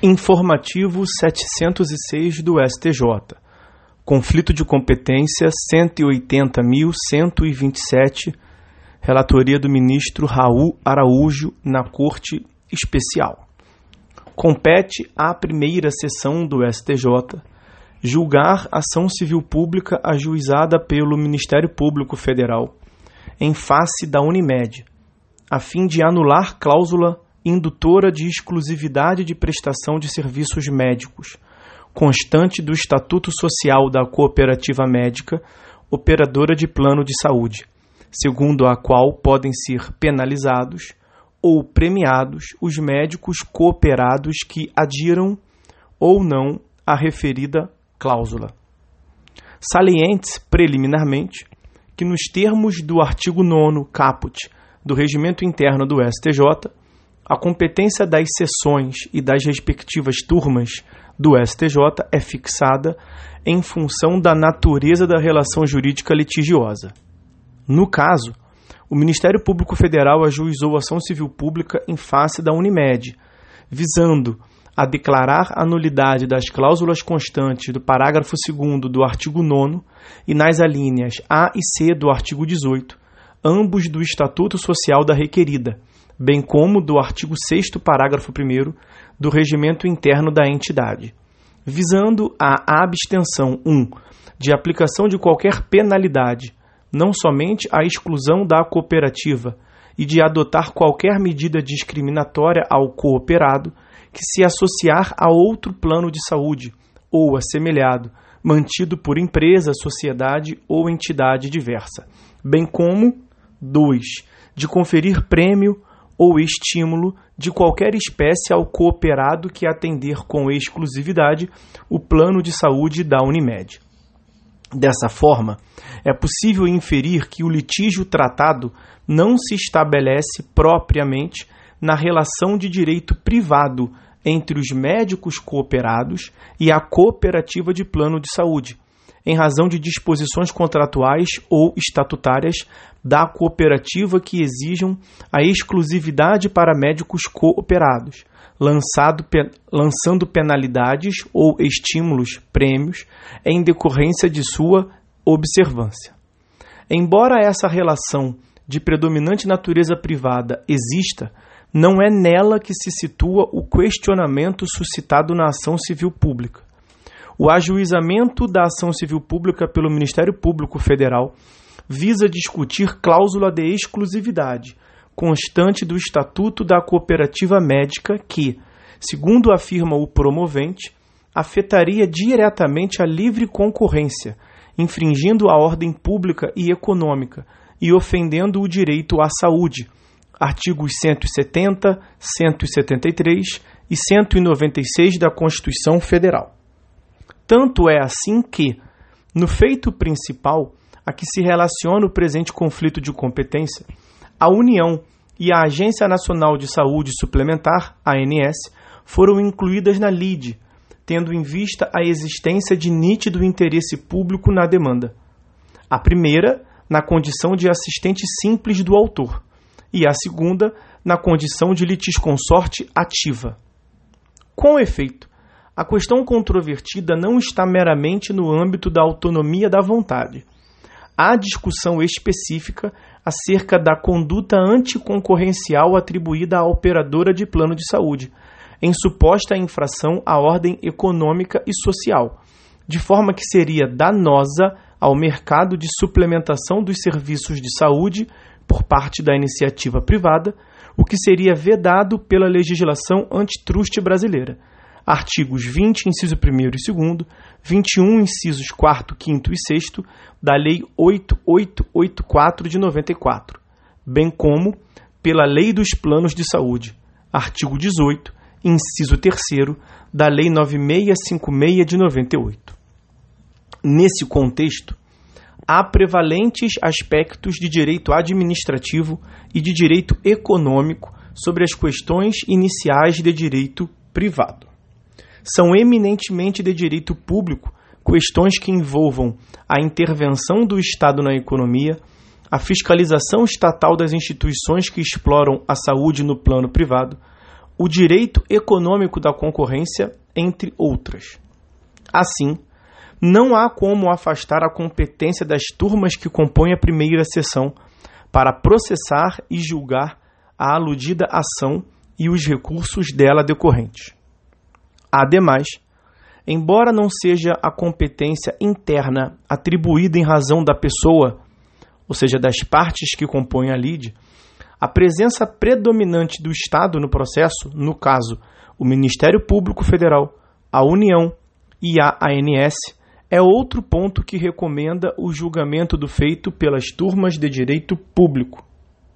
Informativo 706 do STJ. Conflito de competência 180.127. Relatoria do ministro Raul Araújo na Corte Especial. Compete à primeira sessão do STJ julgar ação civil pública ajuizada pelo Ministério Público Federal em face da Unimed, a fim de anular cláusula indutora de exclusividade de prestação de serviços médicos, constante do Estatuto Social da Cooperativa Médica, operadora de plano de saúde, segundo a qual podem ser penalizados ou premiados os médicos cooperados que adiram ou não à referida cláusula. Salientes preliminarmente que, nos termos do artigo 9 caput do Regimento Interno do STJ, a competência das sessões e das respectivas turmas do STJ é fixada em função da natureza da relação jurídica litigiosa. No caso, o Ministério Público Federal ajuizou ação civil pública em face da Unimed, visando a declarar a nulidade das cláusulas constantes do parágrafo 2 do artigo 9 e nas alíneas A e C do artigo 18, ambos do Estatuto Social da Requerida, bem como do artigo 6 parágrafo 1 do regimento interno da entidade, visando a abstenção 1 de aplicação de qualquer penalidade, não somente a exclusão da cooperativa, e de adotar qualquer medida discriminatória ao cooperado que se associar a outro plano de saúde ou assemelhado, mantido por empresa, sociedade ou entidade diversa, bem como 2. De conferir prêmio ou estímulo de qualquer espécie ao cooperado que atender com exclusividade o plano de saúde da Unimed. Dessa forma, é possível inferir que o litígio tratado não se estabelece propriamente na relação de direito privado entre os médicos cooperados e a cooperativa de plano de saúde, em razão de disposições contratuais ou estatutárias da cooperativa que exijam a exclusividade para médicos cooperados, lançado, lançando penalidades ou estímulos, prêmios, em decorrência de sua observância. Embora essa relação de predominante natureza privada exista, não é nela que se situa o questionamento suscitado na ação civil pública. O ajuizamento da ação civil pública pelo Ministério Público Federal visa discutir cláusula de exclusividade constante do Estatuto da Cooperativa Médica que, segundo afirma o promovente, afetaria diretamente a livre concorrência, infringindo a ordem pública e econômica e ofendendo o direito à saúde. Artigos 170, 173 e 196 da Constituição Federal. Tanto é assim que, no feito principal, a que se relaciona o presente conflito de competência, a União e a Agência Nacional de Saúde Suplementar, ANS, foram incluídas na LIDE, tendo em vista a existência de nítido interesse público na demanda. A primeira, na condição de assistente simples do autor, e a segunda, na condição de litisconsorte ativa. Com efeito, a questão controvertida não está meramente no âmbito da autonomia da vontade. Há discussão específica acerca da conduta anticoncorrencial atribuída à operadora de plano de saúde, em suposta infração à ordem econômica e social, de forma que seria danosa ao mercado de suplementação dos serviços de saúde por parte da iniciativa privada, o que seria vedado pela legislação antitruste brasileira artigos 20, inciso 1 e 2, 21, incisos 4, 5 e 6 da Lei 8884 de 94, bem como pela Lei dos Planos de Saúde, artigo 18, inciso 3 da Lei 9656 de 98. Nesse contexto, há prevalentes aspectos de direito administrativo e de direito econômico sobre as questões iniciais de direito privado são eminentemente de direito público questões que envolvam a intervenção do Estado na economia, a fiscalização estatal das instituições que exploram a saúde no plano privado, o direito econômico da concorrência, entre outras. Assim, não há como afastar a competência das turmas que compõem a primeira sessão para processar e julgar a aludida ação e os recursos dela decorrentes. Ademais, embora não seja a competência interna atribuída em razão da pessoa, ou seja, das partes que compõem a lide, a presença predominante do Estado no processo, no caso, o Ministério Público Federal, a União e a ANS, é outro ponto que recomenda o julgamento do feito pelas turmas de direito público.